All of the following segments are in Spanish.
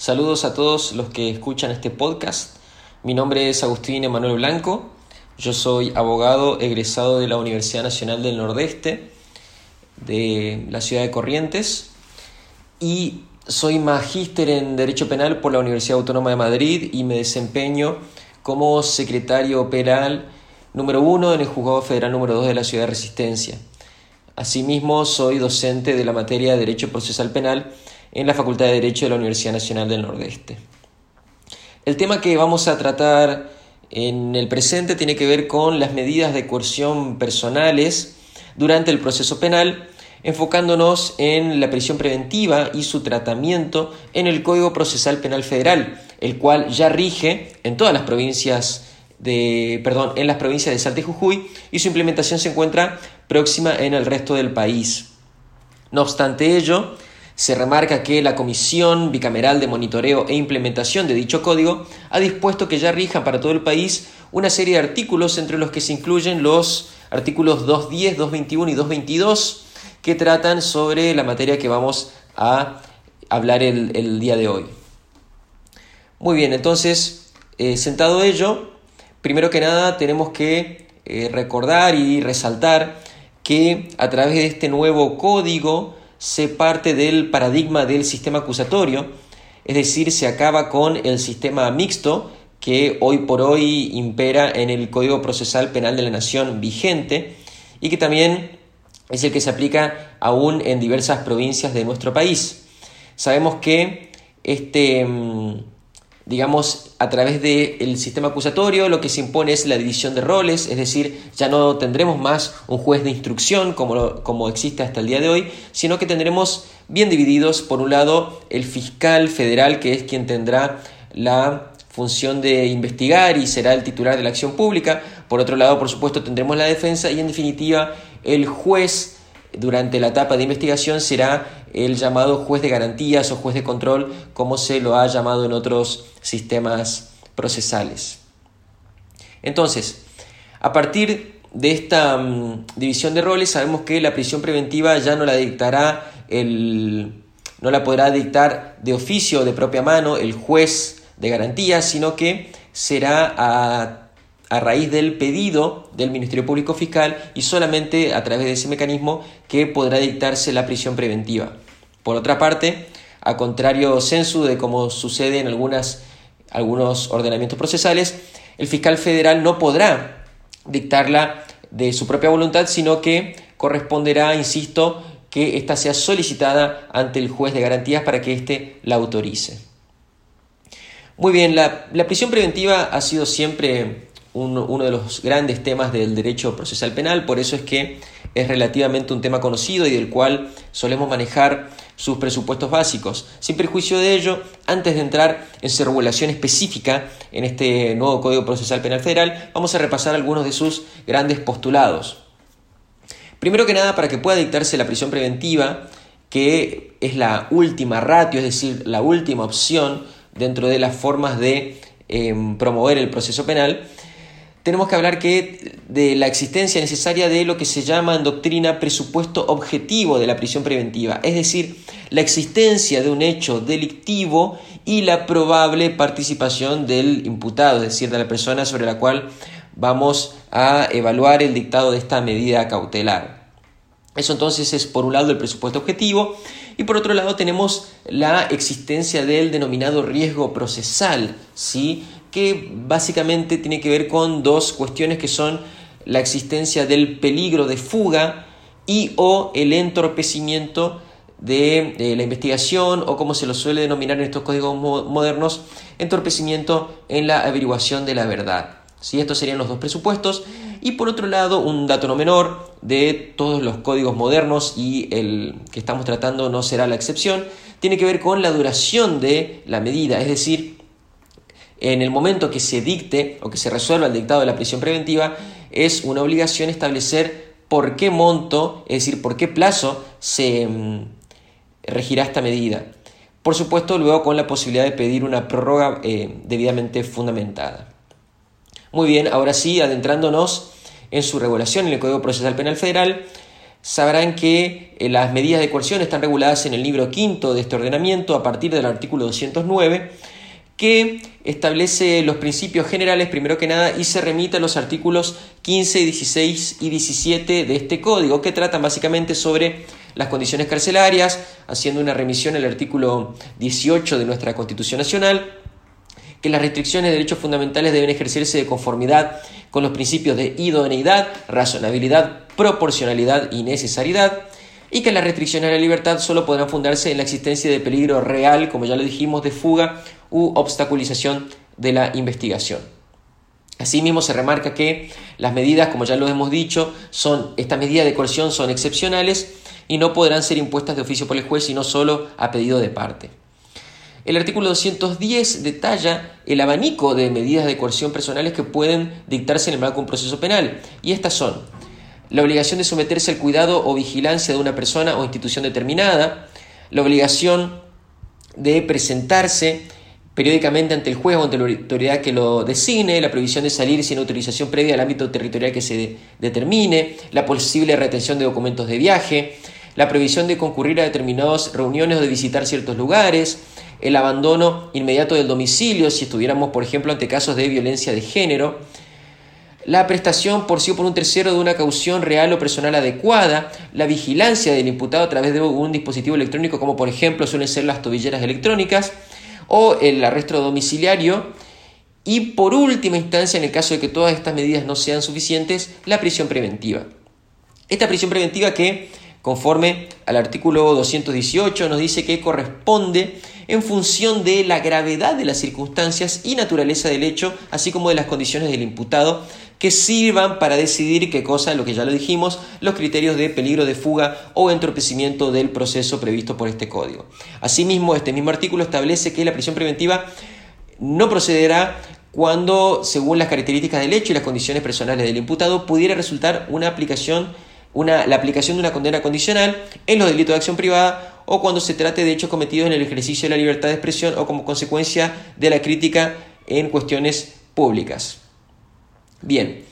Saludos a todos los que escuchan este podcast. Mi nombre es Agustín Emanuel Blanco. Yo soy abogado egresado de la Universidad Nacional del Nordeste de la ciudad de Corrientes y soy magíster en Derecho Penal por la Universidad Autónoma de Madrid y me desempeño como secretario penal número uno en el Juzgado Federal número 2 de la ciudad de Resistencia. Asimismo, soy docente de la materia de Derecho Procesal Penal en la Facultad de Derecho de la Universidad Nacional del Nordeste. El tema que vamos a tratar en el presente tiene que ver con las medidas de coerción personales durante el proceso penal, enfocándonos en la prisión preventiva y su tratamiento en el Código Procesal Penal Federal, el cual ya rige en todas las provincias de, perdón, en las provincias de Salta y Jujuy y su implementación se encuentra próxima en el resto del país. No obstante ello, se remarca que la Comisión Bicameral de Monitoreo e Implementación de dicho código ha dispuesto que ya rija para todo el país una serie de artículos entre los que se incluyen los artículos 210, 221 y 222 que tratan sobre la materia que vamos a hablar el, día de hoy. Muy bien, entonces, eh, sentado ello, primero que nada tenemos que eh, recordar y resaltar que a través de este nuevo código se parte del paradigma del sistema acusatorio, es decir, se acaba con el sistema mixto que hoy por hoy impera en el Código Procesal Penal de la Nación vigente y que también es el que se aplica aún en diversas provincias de nuestro país. Sabemos que este mm, digamos, a través del sistema acusatorio lo que se impone es la división de roles, es decir, ya no tendremos más un juez de instrucción como, como existe hasta el día de hoy, sino que tendremos bien divididos, por un lado, el fiscal federal, que es quien tendrá la función de investigar y será el titular de la acción pública, por otro lado, por supuesto, tendremos la defensa y, en definitiva, el juez durante la etapa de investigación será el llamado juez de garantías o juez de control, como se lo ha llamado en otros sistemas procesales. Entonces, a partir de esta mm, división de roles, sabemos que la prisión preventiva ya no la dictará el, no la podrá dictar de oficio o de propia mano el juez de garantías, sino que será a a raíz del pedido del Ministerio Público Fiscal y solamente a través de ese mecanismo que podrá dictarse la prisión preventiva. Por otra parte, a contrario censo de como sucede en algunas, algunos ordenamientos procesales, el fiscal federal no podrá dictarla de su propia voluntad, sino que corresponderá, insisto, que ésta sea solicitada ante el juez de garantías para que éste la autorice. Muy bien, la prisión preventiva ha sido siempre uno de los grandes temas del derecho procesal penal, por eso es que es relativamente un tema conocido y del cual solemos manejar sus presupuestos básicos. Sin perjuicio de ello, antes de entrar en su regulación específica en este nuevo Código Procesal Penal Federal, vamos a repasar algunos de sus grandes postulados. Primero que nada, para que pueda dictarse la prisión preventiva, que es la última ratio, es decir, la última opción dentro de las formas de em, promover el proceso penal, tenemos que hablar que de la existencia necesaria de lo que se llama en doctrina presupuesto objetivo de la prisión preventiva, es decir, la existencia de un hecho delictivo y la probable participación del imputado, es decir, de la persona sobre la cual vamos a evaluar el dictado de esta medida cautelar. Eso entonces es por un lado el presupuesto objetivo y por otro lado tenemos la existencia del denominado riesgo procesal, ¿sí? Que básicamente tiene que ver con dos cuestiones que son la existencia del peligro de fuga y o el entorpecimiento de, la investigación o como se lo suele denominar en estos códigos modernos, entorpecimiento en la averiguación de la verdad. ¿Sí? Estos serían los dos presupuestos. Y por otro lado, un dato no menor de todos los códigos modernos y el que estamos tratando no será la excepción, tiene que ver con la duración de la medida, es decir, en el momento que se dicte o que se resuelva el dictado de la prisión preventiva, es una obligación establecer por qué monto, es decir, por qué plazo se mm, regirá esta medida. Por supuesto, luego con la posibilidad de pedir una prórroga eh, debidamente fundamentada. Muy bien, ahora sí, adentrándonos en su regulación en el Código Procesal Penal Federal, sabrán que eh, las medidas de coerción están reguladas en el libro quinto de este ordenamiento a partir del artículo 209 que establece los principios generales primero que nada y se remite a los artículos 15, 16 y 17 de este código que tratan básicamente sobre las condiciones carcelarias, haciendo una remisión al artículo 18 de nuestra Constitución Nacional, que las restricciones de derechos fundamentales deben ejercerse de conformidad con los principios de idoneidad, razonabilidad, proporcionalidad y necesariedad, y que las restricciones a la libertad solo podrán fundarse en la existencia de peligro real, como ya lo dijimos, de fuga u obstaculización de la investigación. Asimismo, se remarca que las medidas, como ya lo hemos dicho, son estas medidas de coerción son excepcionales y no podrán ser impuestas de oficio por el juez, sino solo a pedido de parte. El artículo 210 detalla el abanico de medidas de coerción personales que pueden dictarse en el marco de un proceso penal, y estas son la obligación de someterse al cuidado o vigilancia de una persona o institución determinada, la obligación de presentarse periódicamente ante el juez o ante la autoridad que lo designe, la prohibición de salir sin autorización previa al ámbito territorial que se determine, la posible retención de documentos de viaje, la prohibición de concurrir a determinadas reuniones o de visitar ciertos lugares, el abandono inmediato del domicilio si estuviéramos, por ejemplo, ante casos de violencia de género, la prestación por sí o por un tercero de una caución real o personal adecuada, la vigilancia del imputado a través de un dispositivo electrónico como por ejemplo suelen ser las tobilleras electrónicas, o el arresto domiciliario, y por última instancia, en el caso de que todas estas medidas no sean suficientes, la prisión preventiva. Esta prisión preventiva que, conforme al artículo 218, nos dice que corresponde en función de la gravedad de las circunstancias y naturaleza del hecho, así como de las condiciones del imputado, que sirvan para decidir qué cosa, lo que ya lo dijimos, los criterios de peligro de fuga o entorpecimiento del proceso previsto por este código. Asimismo, este mismo artículo establece que la prisión preventiva no procederá cuando, según las características del hecho y las condiciones personales del imputado, pudiera resultar una aplicación, una, la aplicación de una condena condicional en los delitos de acción privada o cuando se trate de hechos cometidos en el ejercicio de la libertad de expresión o como consecuencia de la crítica en cuestiones públicas. Bien,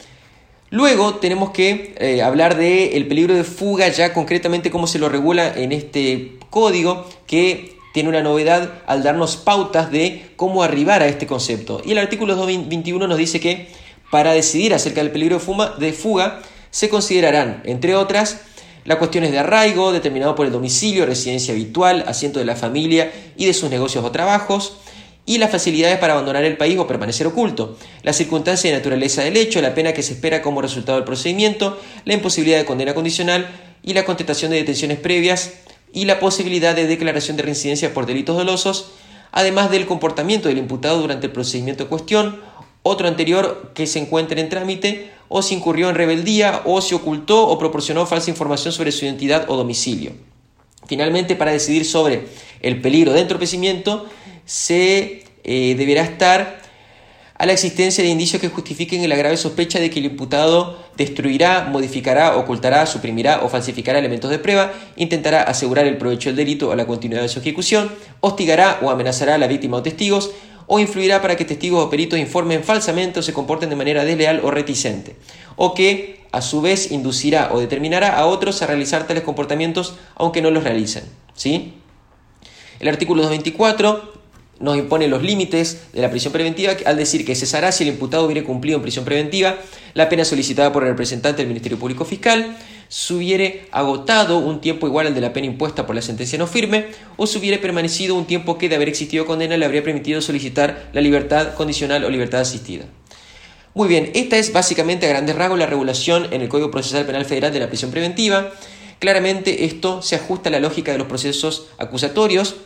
luego tenemos que eh, hablar del el peligro de fuga, ya concretamente cómo se lo regula en este código que tiene una novedad al darnos pautas de cómo arribar a este concepto. Y el artículo 221 nos dice que para decidir acerca del peligro de, de fuga se considerarán, entre otras, las cuestiones de arraigo, determinado por el domicilio, residencia habitual, asiento de la familia y de sus negocios o trabajos, y las facilidades para abandonar el país o permanecer oculto, la circunstancia y naturaleza del hecho, la pena que se espera como resultado del procedimiento, la imposibilidad de condena condicional y la contestación de detenciones previas y la posibilidad de declaración de reincidencia por delitos dolosos, además del comportamiento del imputado durante el procedimiento en cuestión, otro anterior que se encuentre en trámite, o si incurrió en rebeldía, o se ocultó o proporcionó falsa información sobre su identidad o domicilio. Finalmente, para decidir sobre el peligro de entorpecimiento, se eh, deberá estar a la existencia de indicios que justifiquen la grave sospecha de que el imputado destruirá, modificará, ocultará, suprimirá o falsificará elementos de prueba, intentará asegurar el provecho del delito o la continuidad de su ejecución, hostigará o amenazará a la víctima o testigos, o influirá para que testigos o peritos informen falsamente o se comporten de manera desleal o reticente, o que, a su vez, inducirá o determinará a otros a realizar tales comportamientos aunque no los realicen. ¿sí? El artículo 224 nos impone los límites de la prisión preventiva al decir que cesará si el imputado hubiere cumplido en prisión preventiva la pena solicitada por el representante del Ministerio Público Fiscal, si hubiere agotado un tiempo igual al de la pena impuesta por la sentencia no firme, o si hubiere permanecido un tiempo que de haber existido condena le habría permitido solicitar la libertad condicional o libertad asistida. Muy bien, esta es básicamente a grandes rasgos la regulación en el Código Procesal Penal Federal de la prisión preventiva. Claramente esto se ajusta a la lógica de los procesos acusatorios,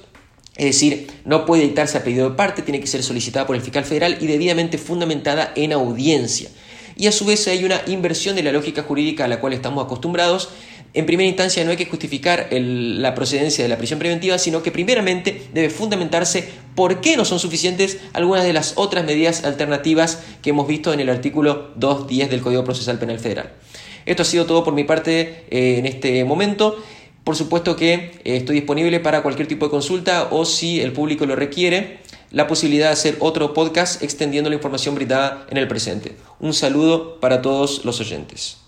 es decir, no puede dictarse a pedido de parte, tiene que ser solicitada por el fiscal federal y debidamente fundamentada en audiencia. Y a su vez hay una inversión de la lógica jurídica a la cual estamos acostumbrados. En primera instancia no hay que justificar la procedencia de la prisión preventiva, sino que primeramente debe fundamentarse por qué no son suficientes algunas de las otras medidas alternativas que hemos visto en el artículo 2.10 del Código Procesal Penal Federal. Esto ha sido todo por mi parte eh, en este momento. Por supuesto que eh, estoy disponible para cualquier tipo de consulta o si el público lo requiere, la posibilidad de hacer otro podcast extendiendo la información brindada en el presente. Un saludo para todos los oyentes.